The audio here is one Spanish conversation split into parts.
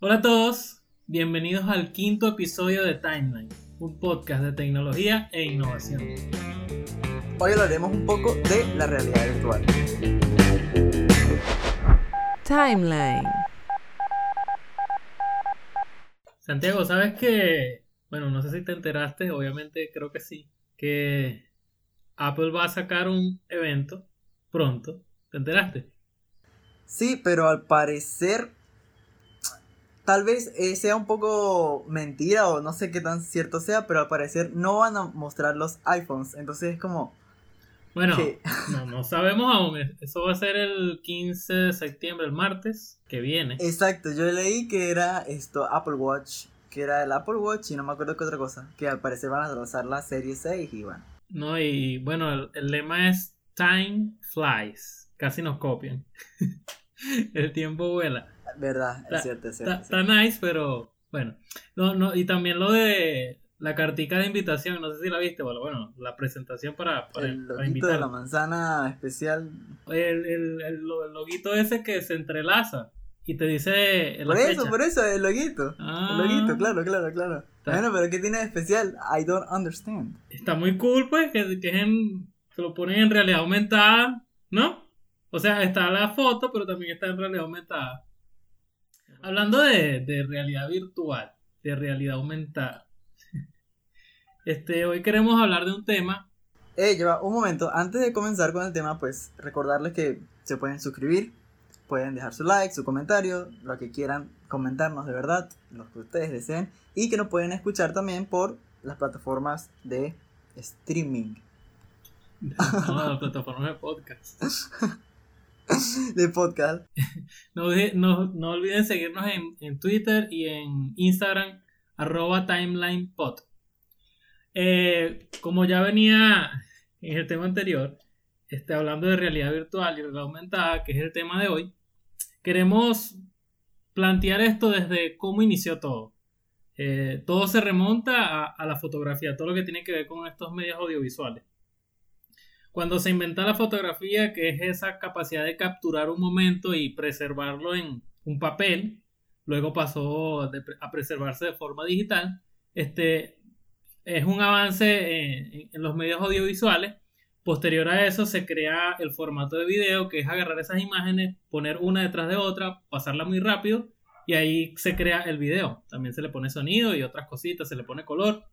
Hola a todos, bienvenidos al quinto episodio de Timeline, un podcast de tecnología e innovación. Hoy hablaremos un poco de la realidad virtual. Timeline. Santiago, ¿sabes que, bueno, no sé si te enteraste, obviamente creo que sí, que Apple va a sacar un evento pronto? ¿Te enteraste? Sí, pero al parecer tal vez eh, sea un poco mentira o no sé qué tan cierto sea, pero al parecer no van a mostrar los iPhones. Entonces es como... Bueno, ¿Qué? no, no sabemos aún. Eso va a ser el 15 de septiembre, el martes que viene. Exacto, yo leí que era esto, Apple Watch, que era el Apple Watch y no me acuerdo qué otra cosa, que al parecer van a lanzar la serie 6 y bueno. No, y bueno, el, el lema es Time Flies. Casi nos copian. el tiempo vuela. Verdad, es cierto, es cierto. Está nice, pero bueno. No, no, y también lo de la cartica de invitación, no sé si la viste, bueno, bueno la presentación para, para, El para loguito de invitar. la manzana especial. El, el, el, lo- el loguito ese que se entrelaza y te dice Por eso, fecha. por eso, el loguito. Ah. El loguito, claro, claro, claro. Está- Bueno, pero ¿qué tiene de especial? I don't understand. Está muy cool, pues, que, que es en, que lo ponen en realidad aumentada, ¿no? O sea, está la foto, pero también está en realidad aumentada. Hablando de, de realidad virtual, de realidad aumentada. Este, hoy queremos hablar de un tema. Eh, lleva un momento. Antes de comenzar con el tema, pues recordarles que se pueden suscribir, pueden dejar su like, su comentario, lo que quieran comentarnos de verdad, lo que ustedes deseen, y que nos pueden escuchar también por las plataformas de streaming. No, la plataforma de podcast. De podcast. No, no- no olviden seguirnos en, en Twitter y en Instagram, arroba timelinepod. Eh, como ya venía en el tema anterior, este, hablando de realidad virtual y realidad aumentada, que es el tema de hoy, queremos plantear esto desde cómo inició todo. Eh, todo se remonta a la fotografía, todo lo que tiene que ver con estos medios audiovisuales. Cuando se inventa la fotografía, que es esa capacidad de capturar un momento y preservarlo en un papel, luego pasó a preservarse de forma digital, este es un avance en, en los medios audiovisuales. Posterior a eso se crea el formato de video, que es agarrar esas imágenes, poner una detrás de otra, pasarla muy rápido y ahí se crea el video. También se le pone sonido y otras cositas, se le pone color.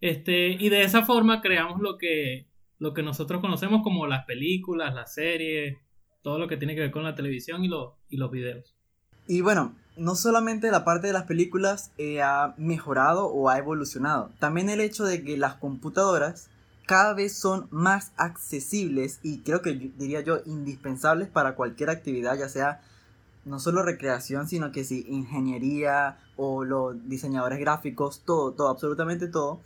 Este, y de esa forma creamos lo que, lo que nosotros conocemos como las películas, las series, todo lo que tiene que ver con la televisión y, y los videos. Y bueno, no solamente la parte de las películas eh, ha mejorado o ha evolucionado, también el hecho de que las computadoras cada vez son más accesibles y creo que diría yo indispensables para cualquier actividad, ya sea no solo recreación, sino que sí ingeniería o los diseñadores gráficos, todo, todo, absolutamente todo,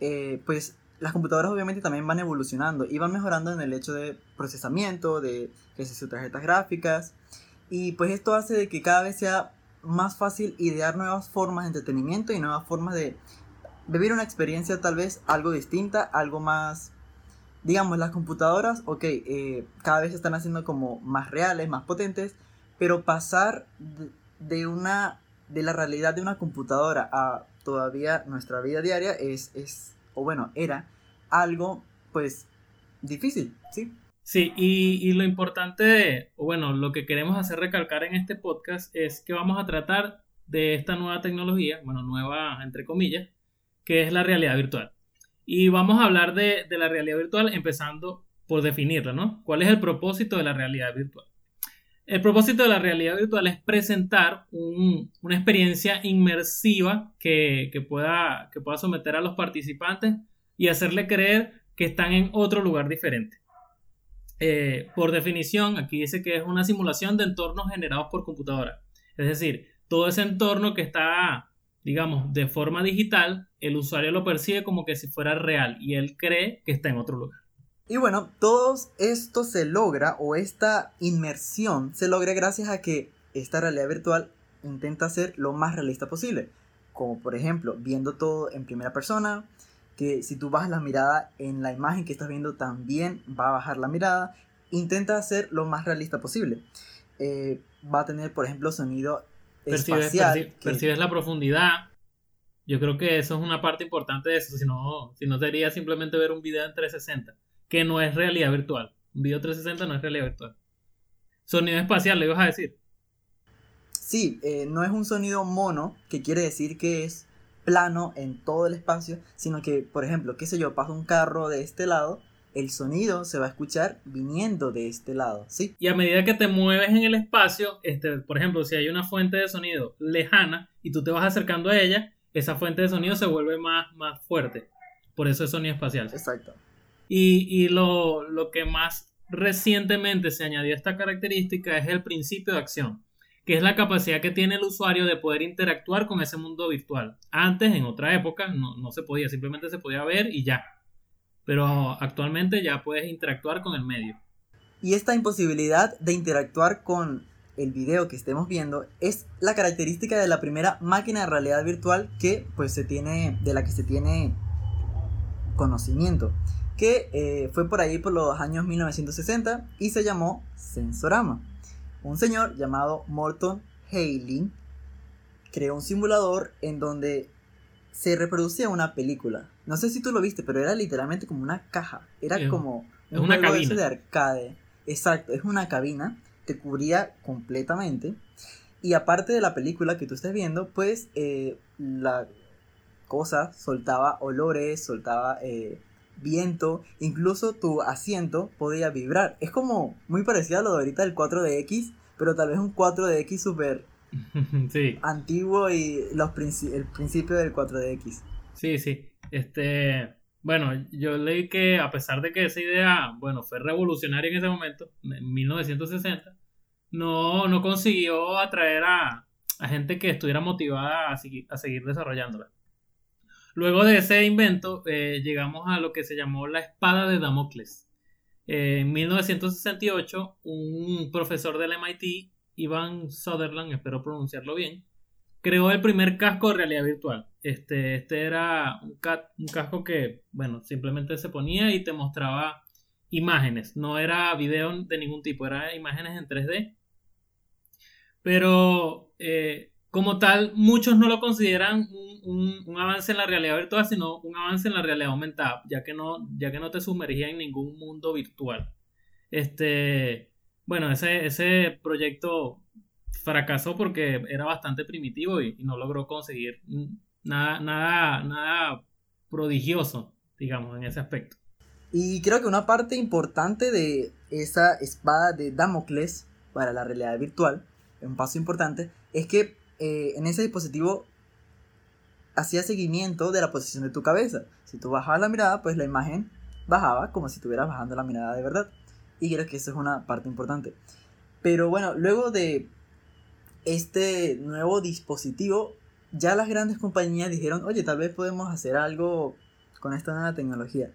eh, pues las computadoras obviamente también van evolucionando y van mejorando en el hecho de procesamiento, de que se sus tarjetas gráficas. Y pues esto hace de que cada vez sea más fácil idear nuevas formas de entretenimiento y nuevas formas de vivir una experiencia tal vez algo distinta, algo más, digamos, las computadoras, ok, eh, cada vez se están haciendo como más reales, más potentes, pero pasar de, una, de la realidad de una computadora a todavía nuestra vida diaria es, es o bueno, era algo pues difícil, ¿sí? Sí, y, y lo importante, bueno, lo que queremos hacer recalcar en este podcast es que vamos a tratar de esta nueva tecnología, bueno, nueva entre comillas, que es la realidad virtual. Y vamos a hablar de, de la realidad virtual empezando por definirla, ¿no? ¿Cuál es el propósito de la realidad virtual? El propósito de la realidad virtual es presentar un- una experiencia inmersiva que, que pueda, que pueda someter a los participantes y hacerle creer que están en otro lugar diferente. Eh, por definición, aquí dice que es una simulación de entornos generados por computadora. Es decir, todo ese entorno que está, digamos, de forma digital, el usuario lo percibe como que si fuera real y él cree que está en otro lugar. Y bueno, todo esto se logra o esta inmersión se logra gracias a que esta realidad virtual intenta ser lo más realista posible. Como por ejemplo, viendo todo en primera persona, que si tú bajas la mirada en la imagen que estás viendo también va a bajar la mirada. Intenta ser lo más realista posible. Eh, va a tener, por ejemplo, sonido percibes, espacial. perci- que- percibes la profundidad. Yo creo que eso es una parte importante de eso, si no, si no sería simplemente ver un video en 360, que no es realidad virtual. Un video 360 no es realidad virtual. Sonido espacial, le ibas a decir. Sí, eh, no es un sonido mono, que quiere decir que es plano en todo el espacio, sino que, por ejemplo, qué sé yo, pasa un carro de este lado, el sonido se va a escuchar viniendo de este lado, ¿sí? Y a medida que te mueves en el espacio, este, por ejemplo, si hay una fuente de sonido lejana y tú te vas acercando a ella, esa fuente de sonido se vuelve más, más fuerte. Por eso es sonido espacial. Exacto. Y, lo que más recientemente se añadió a esta característica es el principio de acción, que es la capacidad que tiene el usuario de poder interactuar con ese mundo virtual. Antes, en otra época, no, no se podía, simplemente se podía ver y ya. Pero actualmente ya puedes interactuar con el medio. Y esta imposibilidad de interactuar con el video que estemos viendo es la característica de la primera máquina de realidad virtual que pues se tiene de la que se tiene conocimiento que eh, fue por ahí por los años 1960 y se llamó Sensorama. Un señor llamado Morton Hailing creó un simulador en donde se reproducía una película. No sé si tú lo viste, pero era literalmente como una caja. Era Es- como un una juego cabina. de arcade. Exacto, es una cabina, te cubría completamente. Y aparte de la película que tú estés viendo, pues eh, la cosa soltaba olores, soltaba eh, viento, incluso tu asiento podía vibrar. Es como muy parecido a lo de ahorita del 4DX, pero tal vez un 4DX súper sí. antiguo y los princi- el principio del 4DX. Sí, sí. Este, bueno, yo leí que a pesar de que esa idea, bueno, fue revolucionaria en ese momento, en 1960, no, no consiguió atraer a, a gente que estuviera motivada a, a seguir desarrollándola. Luego de ese invento, eh, llegamos a lo que se llamó la espada de Damocles. Eh, en 1968, un profesor del MIT, Ivan Sutherland, espero pronunciarlo bien, creó el primer casco de realidad virtual. Este, este era un, ca- un casco que, bueno, simplemente se ponía y te mostraba imágenes. No era video de ningún tipo, era imágenes en 3D. Pero eh, como tal, muchos no lo consideran un, un- avance en la realidad virtual, sino un avance en la realidad aumentada, ya que no, ya que no te sumergía en ningún mundo virtual. Este, bueno, ese, ese proyecto fracasó porque era bastante primitivo y, no logró conseguir nada, nada, nada prodigioso, digamos, en ese aspecto. Y creo que una parte importante de esa espada de Damocles para la realidad virtual, un paso importante, es que eh, en ese dispositivo hacía seguimiento de la posición de tu cabeza. Si tú bajabas la mirada, pues la imagen bajaba como si estuvieras bajando la mirada de verdad. Y creo que eso es una parte importante. Pero bueno, luego de este nuevo dispositivo, ya las grandes compañías dijeron, oye, tal vez podemos hacer algo con esta nueva tecnología.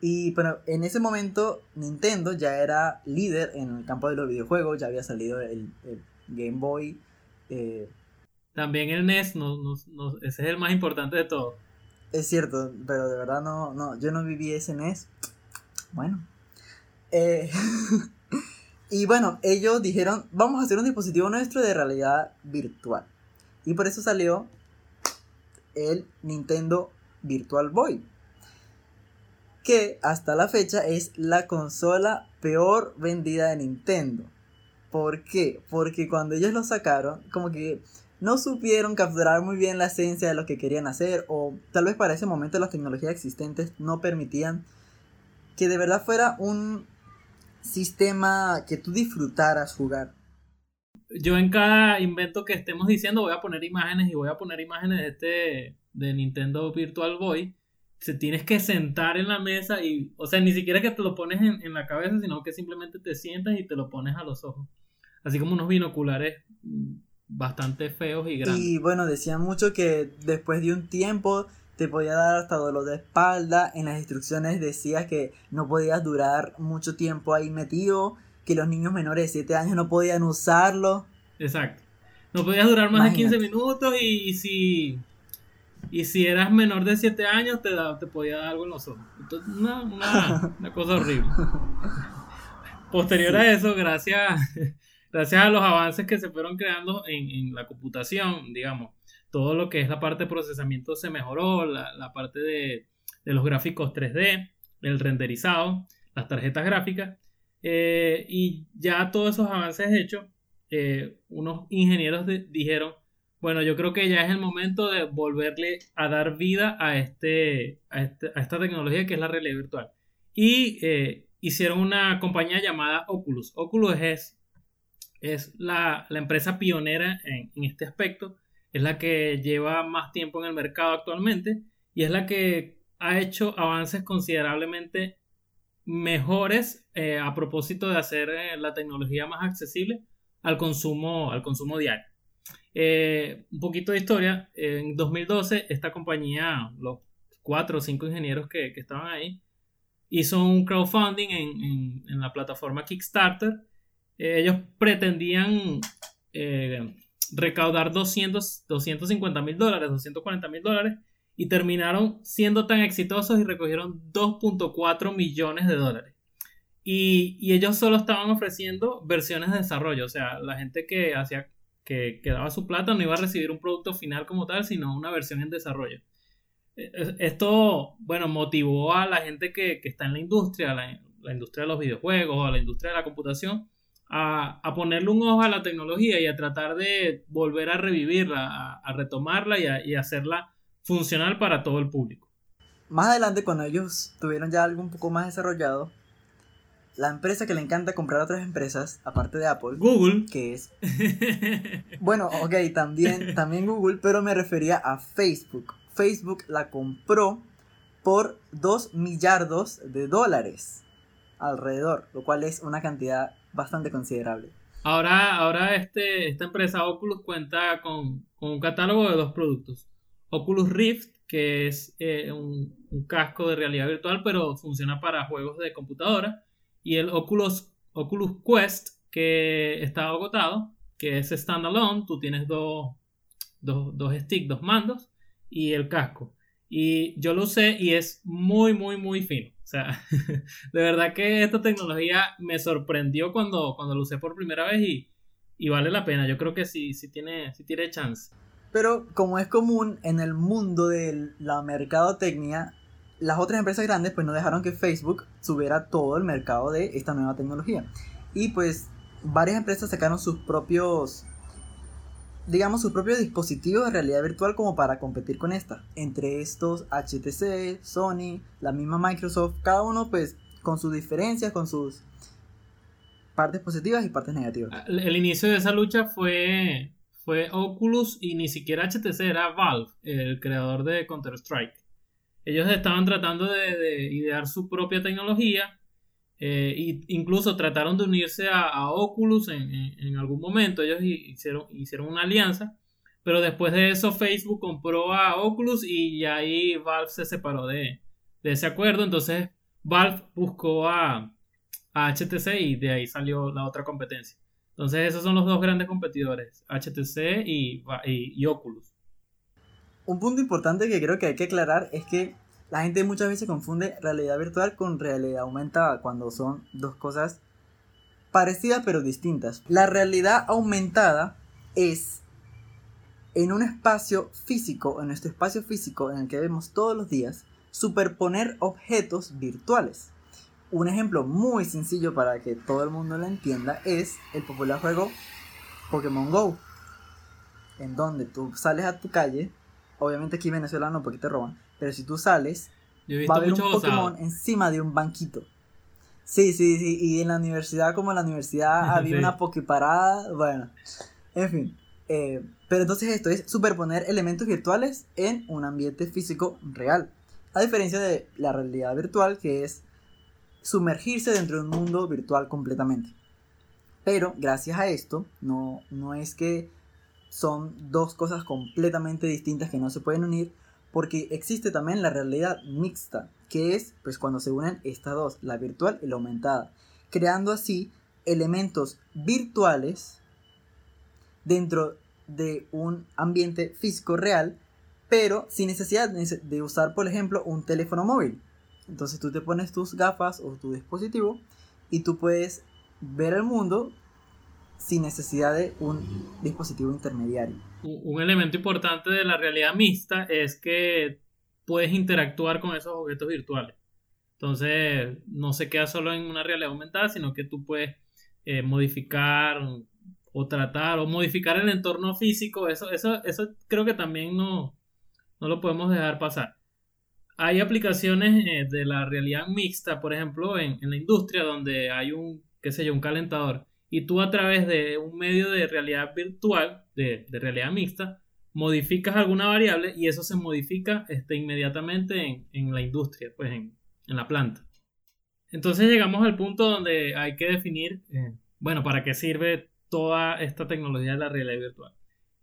Y pero en ese momento Nintendo ya era líder en el campo de los videojuegos, ya había salido el, el Game Boy. eh, También el NES, no, no- no- ese es el más importante de todo. es cierto, pero de verdad no, no, yo no viví ese NES. Bueno. Eh, y bueno, ellos dijeron, vamos a hacer un dispositivo nuestro de realidad virtual. Y por eso salió el Nintendo Virtual Boy. Que hasta la fecha es la consola peor vendida de Nintendo. ¿Por qué? Porque cuando ellos lo sacaron, como que no supieron capturar muy bien la esencia de lo que querían hacer. O tal vez para ese momento las tecnologías existentes no permitían que de verdad fuera un sistema que tú disfrutaras jugar. Yo en cada invento que estemos diciendo voy a poner imágenes y voy a poner imágenes de este de Nintendo Virtual Boy. Se tienes que sentar en la mesa y, o sea, ni siquiera que te lo pones en, en la cabeza, sino que simplemente te sientas y te lo pones a los ojos. Así como unos binoculares bastante feos y grandes. Y bueno, decían mucho que después de un tiempo te podía dar hasta dolor de espalda. En las instrucciones decía que no podías durar mucho tiempo ahí metido, que los niños menores de 7 años no podían usarlo. Exacto. No podías durar más de 15 Imagínate. minutos y, y si y si eras menor de 7 años te, da- te podía dar algo en los ojos. Entonces, una, una, una cosa horrible. Posterior Sí. a eso, gracias, gracias a los avances que se fueron creando en, en, la computación, digamos, todo lo que es la parte de procesamiento se mejoró, la, la parte de, de, los gráficos 3D, el renderizado, las tarjetas gráficas, eh, y ya todos esos avances hechos, eh, unos ingenieros de, dijeron, bueno, yo creo que ya es el momento de volverle a dar vida a, este, a, este, a esta tecnología que es la realidad virtual. Y eh, hicieron una compañía llamada Oculus. Oculus es, es la, la empresa pionera en, en, este aspecto, es la que lleva más tiempo en el mercado actualmente y es la que ha hecho avances considerablemente mejores eh, a propósito de hacer eh, la tecnología más accesible al consumo, al consumo diario. Eh, un poquito de historia, en 2012 esta compañía, los cuatro o cinco ingenieros que, que estaban ahí, hizo un crowdfunding en, en, en la plataforma Kickstarter. Eh, ellos pretendían eh, recaudar 200, 250 mil dólares, 240 mil dólares y terminaron siendo tan exitosos y recogieron 2.4 millones de dólares. Y, y, ellos solo estaban ofreciendo versiones de desarrollo, o sea, la gente que hacía que, que daba su plata no iba a recibir un producto final como tal, sino una versión en desarrollo. Esto, bueno, motivó a la gente que, que está en la industria, la, la, industria de los videojuegos, a la industria de la computación, a, a, ponerle un ojo a la tecnología y a tratar de volver a revivirla, a, a retomarla y, y hacerla funcional para todo el público. Más adelante, cuando ellos tuvieron ya algo un poco más desarrollado, la empresa que le encanta comprar a otras empresas, aparte de Apple, Google, que es... bueno, ok, también, también Google, pero me refería a Facebook. Facebook la compró por 2 millardos de dólares alrededor, lo cual es una cantidad bastante considerable. Ahora, ahora este, esta empresa Oculus cuenta con, con un catálogo de dos productos. Oculus Rift, que es eh, un, un, casco de realidad virtual, pero funciona para juegos de computadora. Y el Oculus, Oculus Quest, que está agotado, que es standalone. Tú tienes dos, dos, dos sticks, dos mandos y el casco. Y yo lo usé y es muy, muy, muy fino. O sea, de verdad que esta tecnología me sorprendió cuando, cuando lo usé por primera vez y, y vale la pena. Yo creo que sí, sí, tiene, sí tiene chance. Pero como es común en el mundo de la mercadotecnia, las otras empresas grandes pues no dejaron que Facebook subiera todo el mercado de esta nueva tecnología. Y pues varias empresas sacaron sus propios digamos, sus propios dispositivos de realidad virtual como para competir con esta. Entre estos, HTC, Sony, la misma Microsoft, cada uno pues con sus diferencias, con sus partes positivas y partes negativas. El, el inicio de esa lucha fue, fue Oculus y ni siquiera HTC, era Valve, el creador de Counter-Strike. Ellos estaban tratando de idear su propia tecnología eh, incluso trataron de unirse a, Oculus en, algún momento. Ellos hicieron, hicieron una alianza. Pero después de eso Facebook compró a Oculus y ahí Valve se separó de, de ese acuerdo. Entonces Valve buscó a, HTC y de ahí salió la otra competencia. Entonces esos son los dos grandes competidores, HTC y, y Oculus. Un punto importante que creo que hay que aclarar es que la gente muchas veces confunde realidad virtual con realidad aumentada cuando son dos cosas parecidas pero distintas. La realidad aumentada es en un espacio físico, en nuestro espacio físico en el que vemos todos los días, superponer objetos virtuales. Un ejemplo muy sencillo para que todo el mundo lo entienda es el popular juego Pokémon Go, en donde tú sales a tu calle, obviamente aquí venezolano porque te roban, pero si tú sales, va a haber un Pokémon encima de un banquito. Sí, sí, sí. Y en la universidad, como en la universidad había sí. una Poképarada. Bueno, en fin. Eh, pero entonces esto es superponer elementos virtuales en un ambiente físico real. A diferencia de la realidad virtual, que es sumergirse dentro de un mundo virtual completamente. Pero gracias a esto, no, no es que son dos cosas completamente distintas que no se pueden unir, porque existe también la realidad mixta, que es pues cuando se unen estas dos, la virtual y la aumentada, creando así elementos virtuales dentro de un ambiente físico real, pero sin necesidad de usar, por ejemplo, un teléfono móvil. Entonces tú te pones tus gafas o tu dispositivo y tú puedes ver el mundo sin necesidad de un dispositivo intermediario. Un elemento importante de la realidad mixta es que puedes interactuar con esos objetos virtuales. Entonces, no se queda solo en una realidad aumentada, sino que tú puedes eh, modificar o tratar o modificar el entorno físico. Eso, eso, eso creo que también no, no lo podemos dejar pasar. Hay aplicaciones eh, de la realidad mixta, por ejemplo, en, en, la industria donde hay un, qué sé yo, un calentador y tú a través de un medio de realidad virtual, de, realidad mixta, modificas alguna variable y eso se modifica este, inmediatamente en, en la industria, pues en, en, la planta. Entonces llegamos al punto donde hay que definir, eh, bueno, para qué sirve toda esta tecnología de la realidad virtual.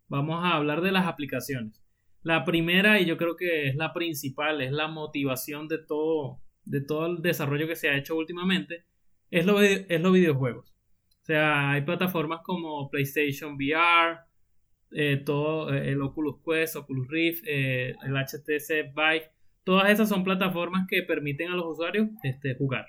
Vamos a hablar de las aplicaciones. La primera, y yo creo que es la principal, es la motivación de todo, de todo el desarrollo que se ha hecho últimamente, es, lo, es los videojuegos. O sea, hay plataformas como PlayStation VR, eh, todo eh, el Oculus Quest, Oculus Rift, eh, el HTC Vive, todas esas son plataformas que permiten a los usuarios este, jugar,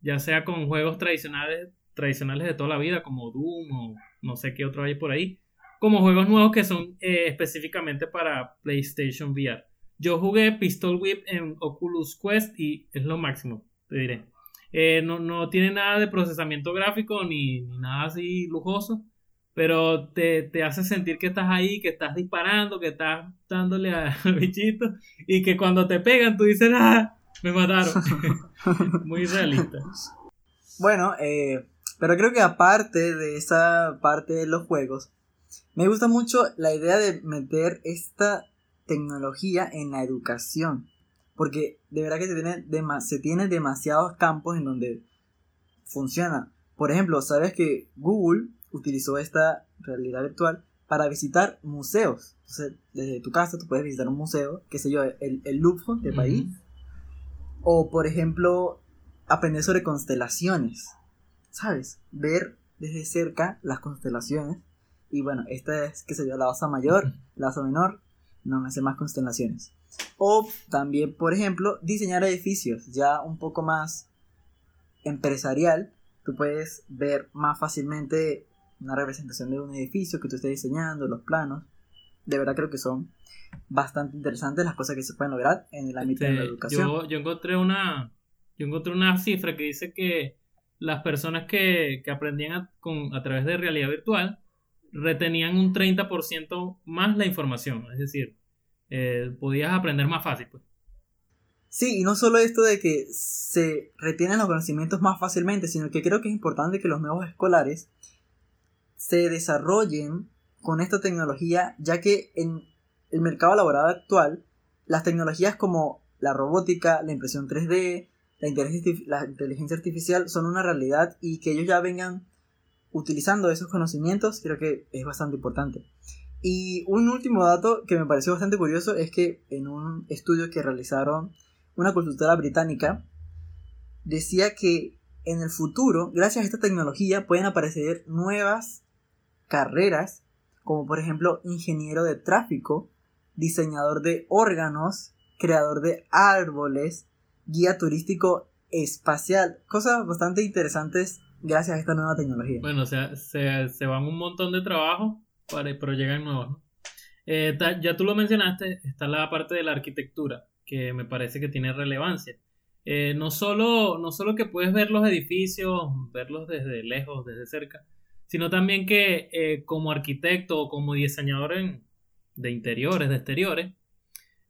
ya sea con juegos tradicionales, tradicionales de toda la vida, como Doom o no sé qué otro hay por ahí, como juegos nuevos que son específicamente para PlayStation VR. Yo jugué Pistol Whip en Oculus Quest y es lo máximo, te diré. Eh, no, tiene nada de procesamiento gráfico ni, nada así lujoso, pero te, hace sentir que estás ahí, que estás disparando, que estás dándole al bichito y que cuando te pegan tú dices, ah, me mataron. Muy realista. Bueno, eh, pero creo que aparte de esa parte de los juegos, me gusta mucho la idea de meter esta tecnología en la educación. Porque de verdad que se tiene, se tiene demasiados campos en donde funciona. Por ejemplo, sabes que Google utilizó esta realidad virtual para visitar museos. Entonces, desde tu casa tú puedes visitar un museo, qué sé yo, el, el Louvre de París. O, por ejemplo, aprender sobre constelaciones. ¿Sabes? Ver desde cerca las constelaciones y bueno, esta es, que sería la osa mayor, la osa menor, no me hace más constelaciones. O también, por ejemplo, diseñar edificios, ya un poco más empresarial. Tú puedes ver más fácilmente una representación de un edificio que tú estés diseñando, los planos. De verdad creo que son bastante interesantes las cosas que se pueden lograr en el ámbito de la este, educación. Yo, yo, encontré una yo encontré una cifra que dice que las personas que, que aprendían a, con, a través de realidad virtual retenían un 30% más la información, es decir, eh, podías aprender más fácil. Pues. Sí, y no solo esto de que se retienen los conocimientos más fácilmente, sino que creo que es importante que los nuevos escolares se desarrollen con esta tecnología, ya que en el mercado laboral actual, las tecnologías como la robótica, la impresión 3D, la inteligencia, la inteligencia artificial son una realidad y que ellos ya vengan utilizando esos conocimientos creo que es bastante importante. Y un último dato que me pareció bastante curioso es que en un estudio que realizaron una consultora británica, decía que en el futuro, gracias a esta tecnología, pueden aparecer nuevas carreras, como por ejemplo ingeniero de tráfico, diseñador de órganos, creador de árboles, guía turístico espacial, cosas bastante interesantes gracias a esta nueva tecnología. Bueno, o sea, se, se van un montón de trabajo, para, pero llegan nuevos. Eh, ya tú lo mencionaste, está la parte de la arquitectura, que me parece que tiene relevancia. Eh, no, solo, no solo que puedes ver los edificios, verlos desde lejos, desde cerca, sino también que eh, como arquitecto o como diseñador de interiores, de exteriores,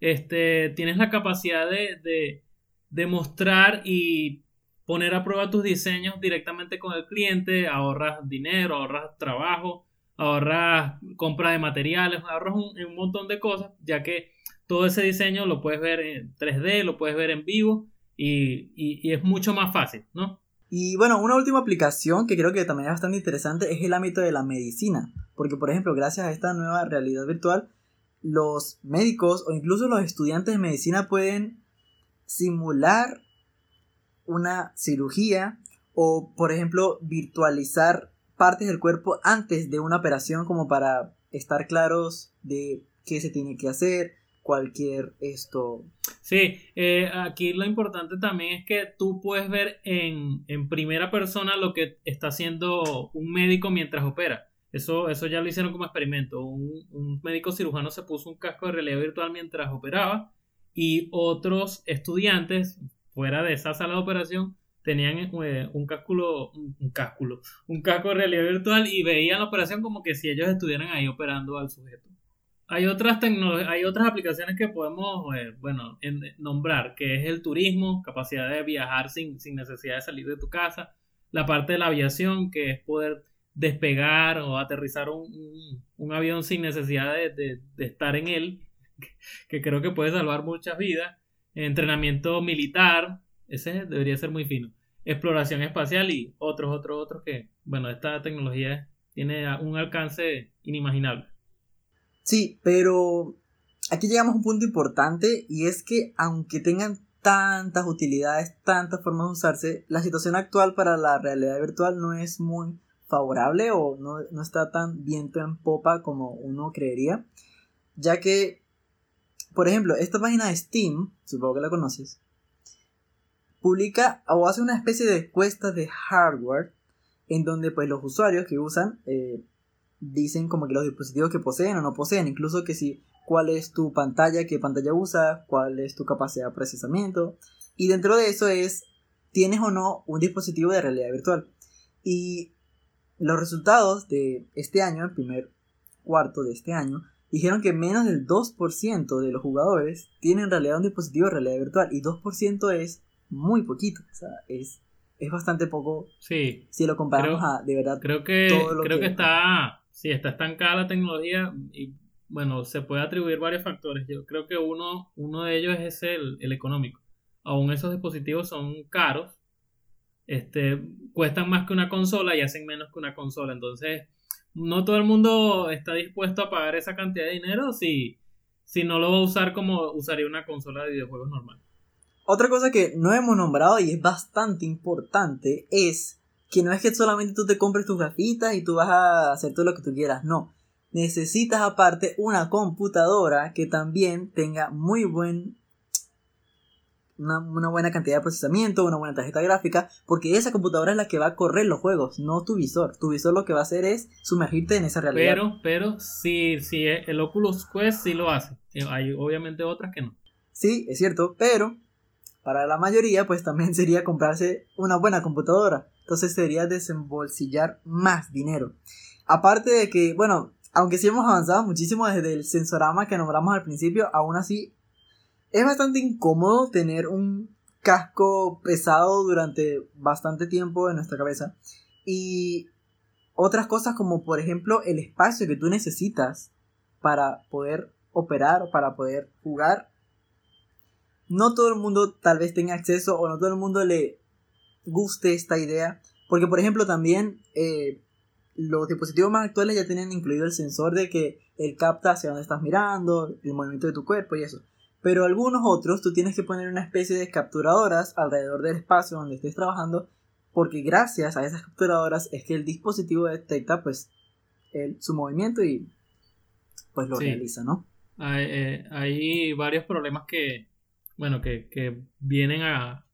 este, tienes la capacidad de, de, de mostrar y poner a prueba tus diseños directamente con el cliente, ahorras dinero, ahorras trabajo, ahorras compra de materiales, ahorras un, montón de cosas, ya que todo ese diseño lo puedes ver en 3D, lo puedes ver en vivo y, es mucho más fácil, ¿no? Y bueno, una última aplicación que creo que también es bastante interesante es el ámbito de la medicina, porque por ejemplo, gracias a esta nueva realidad virtual, los médicos o incluso los estudiantes de medicina pueden simular una cirugía o, por ejemplo, virtualizar partes del cuerpo antes de una operación como para estar claros de qué se tiene que hacer, cualquier esto. Sí, eh, aquí lo importante también es que tú puedes ver en, en, primera persona lo que está haciendo un médico mientras opera. Eso, eso ya lo hicieron como experimento. Un, un médico cirujano se puso un casco de realidad virtual mientras operaba y otros estudiantes fuera de esa sala de operación tenían eh, un cásculo, un, un cásculo, un casco de realidad virtual y veían la operación como que si ellos estuvieran ahí operando al sujeto. Hay otras hay otras aplicaciones que podemos, eh, bueno, nombrar, que es el turismo, capacidad de viajar sin, sin necesidad de salir de tu casa, la parte de la aviación, que es poder despegar o aterrizar un, un, avión sin necesidad de, de, estar en él, que creo que puede salvar muchas vidas, entrenamiento militar, ese debería ser muy fino, exploración espacial y otros, otros, otros que, bueno, esta tecnología tiene un alcance inimaginable. Sí, pero aquí llegamos a un punto importante y es que aunque tengan tantas utilidades, tantas formas de usarse, la situación actual para la realidad virtual no es muy favorable o no, no está tan viento en popa como uno creería, ya que, por ejemplo, esta página de Steam, supongo que la conoces, publica o hace una especie de encuesta de hardware en donde pues los usuarios que usan eh, dicen como que los dispositivos que poseen o no poseen, incluso que si cuál es tu pantalla, qué pantalla usas, cuál es tu capacidad de procesamiento. Y dentro de eso es, ¿tienes o no un dispositivo de realidad virtual? Y los resultados de este año, el primer cuarto de este año, dijeron que menos del 2% de los jugadores tienen en realidad un dispositivo de realidad virtual. Y 2% es muy poquito. O sea, es, es bastante poco. Sí. Si lo comparamos a, de verdad, creo que, creo que está sí, está estancada la tecnología y bueno, se puede atribuir varios factores. Yo creo que uno, uno de ellos es el, el económico. Aún esos dispositivos son caros, este, cuestan más que una consola y hacen menos que una consola. Entonces, no todo el mundo está dispuesto a pagar esa cantidad de dinero si, si no lo va a usar como usaría una consola de videojuegos normal. Otra cosa que no hemos nombrado y es bastante importante es que no es que solamente tú te compres tus gafitas y tú vas a hacer todo lo que tú quieras, no. Necesitas aparte una computadora que también tenga muy buen una, buena cantidad de procesamiento, una buena tarjeta gráfica, porque esa computadora es la que va a correr los juegos, no tu visor. Tu visor lo que va a hacer es sumergirte en esa realidad. Pero, pero, si, si el Oculus Quest sí lo hace. Hay obviamente otras que no. Sí, es cierto, pero para la mayoría, pues también sería comprarse una buena computadora. Entonces sería desembolsillar más dinero. Aparte de que, bueno, aunque sí hemos avanzado muchísimo desde el sensorama que nombramos al principio, aún así es bastante incómodo tener un casco pesado durante bastante tiempo en nuestra cabeza. Y otras cosas como por ejemplo el espacio que tú necesitas para poder operar, para poder jugar. No todo el mundo tal vez tenga acceso o no todo el mundo le guste esta idea. Porque, por ejemplo, también eh, los dispositivos más actuales ya tienen incluido el sensor de que él capta hacia dónde estás mirando, el movimiento de tu cuerpo y eso. Pero algunos otros tú tienes que poner una especie de capturadoras alrededor del espacio donde estés trabajando. Porque gracias a esas capturadoras es que el dispositivo detecta pues el, su movimiento y pues lo realiza, ¿no? Hay, eh, hay, varios problemas que, bueno, que, que vienen a,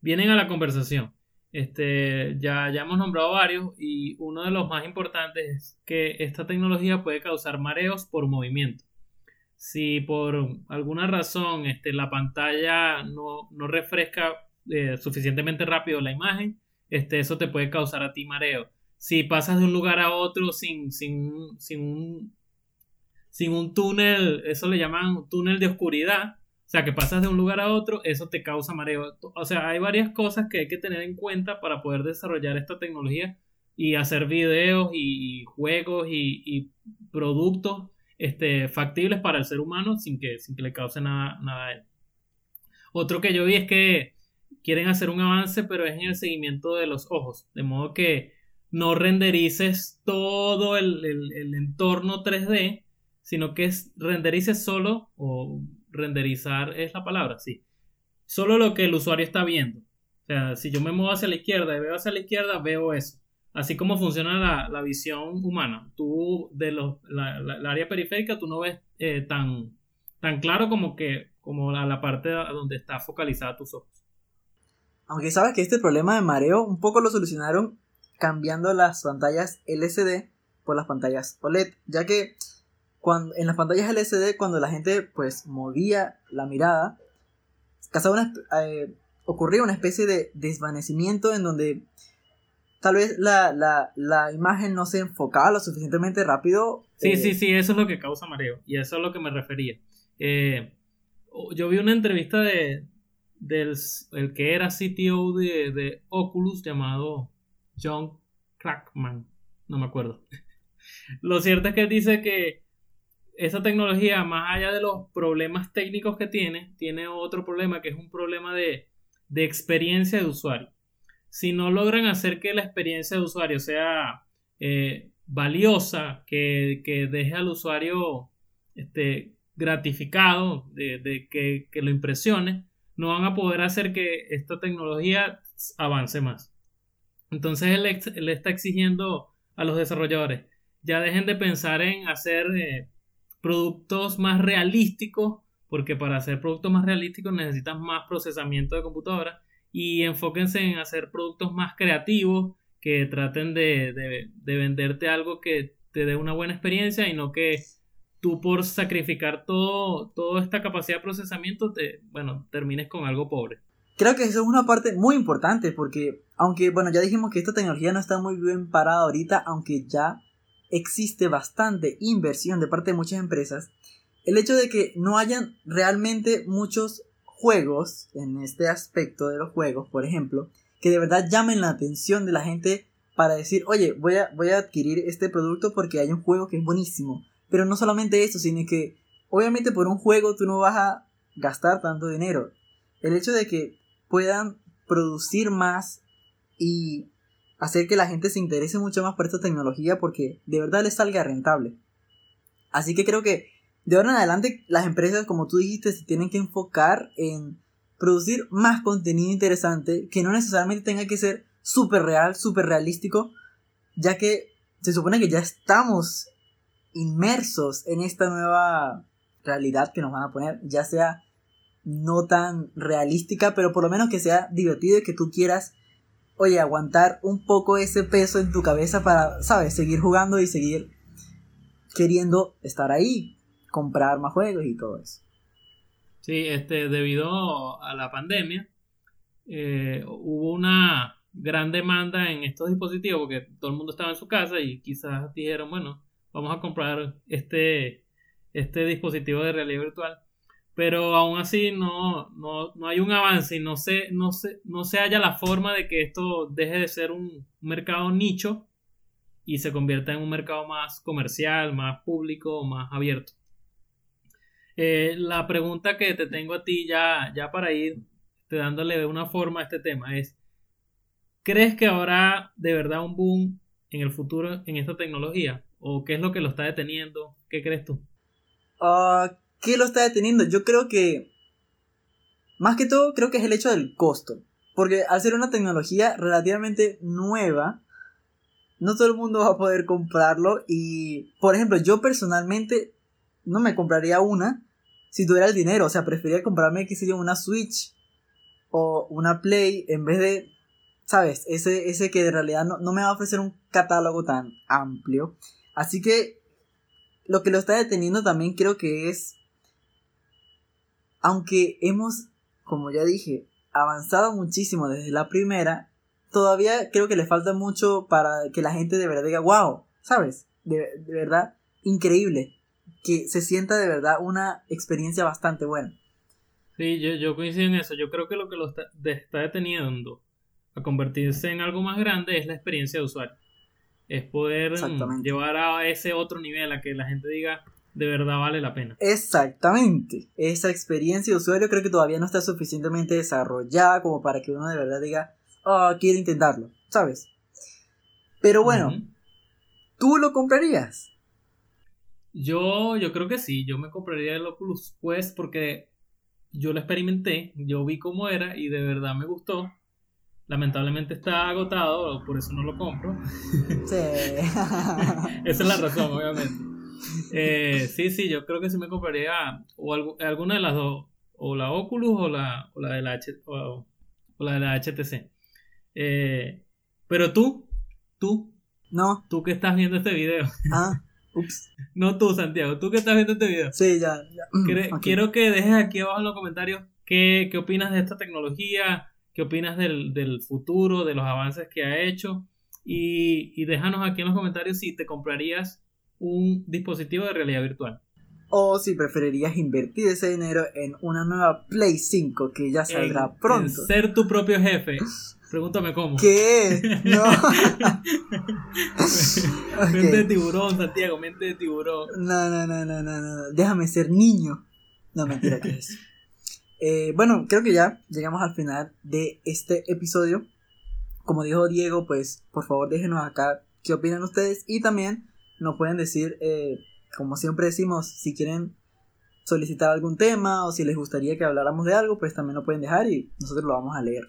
vienen a la conversación. Este, ya, ya hemos nombrado varios y uno de los más importantes es que esta tecnología puede causar mareos por movimiento. Si por alguna razón este, la pantalla no, no refresca eh, suficientemente rápido la imagen, este, eso te puede causar a ti mareo. Si pasas de un lugar a otro sin, sin, sin, un, sin un túnel, eso le llaman túnel de oscuridad, o sea, que pasas de un lugar a otro, eso te causa mareo. O sea, hay varias cosas que hay que tener en cuenta para poder desarrollar esta tecnología y hacer videos y, juegos y, productos este, factibles para el ser humano sin que, sin que le cause nada, nada a él. Otro que yo vi es que quieren hacer un avance, pero es en el seguimiento de los ojos. De modo que no renderices todo el, el entorno 3D, sino que es, renderices solo o renderizar es la palabra, sí. Solo lo que el usuario está viendo. O sea, si yo me muevo hacia la izquierda y veo hacia la izquierda, veo eso. Así como funciona la, visión humana. Tú, de los, la, área periférica, tú no ves eh, tan, tan claro como que como la, la parte donde está focalizada tus ojos. Aunque sabes que este problema de mareo un poco lo solucionaron cambiando las pantallas LCD por las pantallas OLED, ya que cuando, en las pantallas LCD cuando la gente pues movía la mirada, eh, ocurría una especie de desvanecimiento en donde tal vez la, la, la, imagen no se enfocaba lo suficientemente rápido. Sí, sí, eh, sí, eso es lo que causa mareo y eso es a lo que me refería. Eh, yo vi una entrevista de del el que era CTO de, de Oculus llamado John Crackman, no me acuerdo. Lo cierto es que él dice que esa tecnología, más allá de los problemas técnicos que tiene, tiene otro problema que es un problema de, de experiencia de usuario. Si no logran hacer que la experiencia de usuario sea eh, valiosa, que, que, deje al usuario este, gratificado, de, que, que, lo impresione, no van a poder hacer que esta tecnología avance más. Entonces él, él está exigiendo a los desarrolladores, ya dejen de pensar en hacer eh, productos más realísticos, porque para hacer productos más realísticos necesitas más procesamiento de computadora, y enfóquense en hacer productos más creativos que traten de, de, venderte algo que te dé una buena experiencia y no que tú por sacrificar todo, toda esta capacidad de procesamiento, te, bueno, termines con algo pobre. Creo que eso es una parte muy importante porque, aunque, bueno, ya dijimos que esta tecnología no está muy bien parada ahorita, aunque ya existe bastante inversión de parte de muchas empresas, el hecho de que no hayan realmente muchos juegos en este aspecto de los juegos, por ejemplo, que de verdad llamen la atención de la gente para decir, oye, voy a, voy a adquirir este producto porque hay un juego que es buenísimo. Pero no solamente eso, sino que obviamente por un juego tú no vas a gastar tanto dinero. El hecho de que puedan producir más y hacer que la gente se interese mucho más por esta tecnología porque de verdad les salga rentable. Así que creo que de ahora en adelante las empresas, como tú dijiste, se tienen que enfocar en producir más contenido interesante que no necesariamente tenga que ser súper real, súper realístico, ya que se supone que ya estamos inmersos en esta nueva realidad que nos van a poner, ya sea no tan realística, pero por lo menos que sea divertido y que tú quieras oye, aguantar un poco ese peso en tu cabeza para, ¿sabes? Seguir jugando y seguir queriendo estar ahí, comprar más juegos y todo eso. Sí, este, debido a la pandemia, eh, hubo una gran demanda en estos dispositivos porque todo el mundo estaba en su casa y quizás dijeron, bueno, vamos a comprar este, este dispositivo de realidad virtual pero aún así no, no, no, hay un avance y no se, no, se, no se halla la forma de que esto deje de ser un mercado nicho y se convierta en un mercado más comercial, más público, más abierto. Eh, la pregunta que te tengo a ti ya, ya para ir te dándole de una forma a este tema es, ¿crees que habrá de verdad un boom en el futuro en esta tecnología? ¿O qué es lo que lo está deteniendo? ¿Qué crees tú? Ah, ¿Qué lo está deteniendo? Yo creo que, más que todo, creo que es el hecho del costo. Porque al ser una tecnología relativamente nueva, no todo el mundo va a poder comprarlo. Y, por ejemplo, yo personalmente no me compraría una si tuviera el dinero. O sea, preferiría comprarme, qué sé una Switch o una Play en vez de, ¿sabes? Ese, ese que de realidad no, no me va a ofrecer un catálogo tan amplio. Así que lo que lo está deteniendo también creo que es aunque hemos, como ya dije, avanzado muchísimo desde la primera, todavía creo que le falta mucho para que la gente de verdad diga, wow, ¿sabes? De, verdad, increíble. Que se sienta de verdad una experiencia bastante buena. Sí, yo, yo coincido en eso. Yo creo que lo que lo está, está deteniendo a convertirse en algo más grande es la experiencia de usuario. Es poder llevar a ese otro nivel, a que la gente diga, de verdad vale la pena. Exactamente. Esa experiencia de usuario creo que todavía no está suficientemente desarrollada como para que uno de verdad diga, oh, quiero intentarlo, ¿sabes? Pero bueno, ¿tú lo comprarías? Yo, yo creo que sí, yo me compraría el Oculus Quest porque yo lo experimenté, yo vi cómo era y de verdad me gustó. Lamentablemente está agotado, por eso no lo compro. Sí. Esa es la razón, obviamente. Eh, sí, sí, yo creo que sí me compraría o algu- alguna de las dos, o la Oculus o la, o la de la H, o, o la de la HTC. Eh, pero tú, tú, No, tú que estás viendo este video, ah, ups. no tú, Santiago, tú que estás viendo este video, Sí, ya. ya. Ok. quiero que dejes aquí abajo en los comentarios qué, qué opinas de esta tecnología, qué opinas del, del futuro, de los avances que ha hecho y, y déjanos aquí en los comentarios si te comprarías un dispositivo de realidad virtual. O si preferirías invertir ese dinero en una nueva Play 5 que ya saldrá En- pronto. en ser tu propio jefe. Pregúntame cómo. ¿Qué? No. Mente de tiburón, Santiago, mente de tiburón. No, no, no, no, no, no. Déjame ser niño. No, mentira, ¿qué es? Eh, bueno, creo que ya llegamos al final de este episodio. Como dijo Diego, pues por favor déjenos acá qué opinan ustedes y también nos pueden decir, eh, como siempre decimos, si quieren solicitar algún tema o si les gustaría que habláramos de algo, pues también lo pueden dejar y nosotros lo vamos a leer.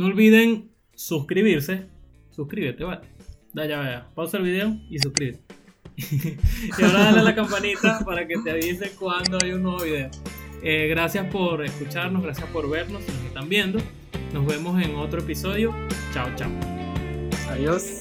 No olviden suscribirse. Suscríbete, vale. Da ya, vaya. Pausa el video y suscríbete. y ahora dale a la campanita para que te avise cuando hay un nuevo video. Eh, gracias por escucharnos, gracias por vernos, si nos están viendo. Nos vemos en otro episodio. Chao, chao. Adiós.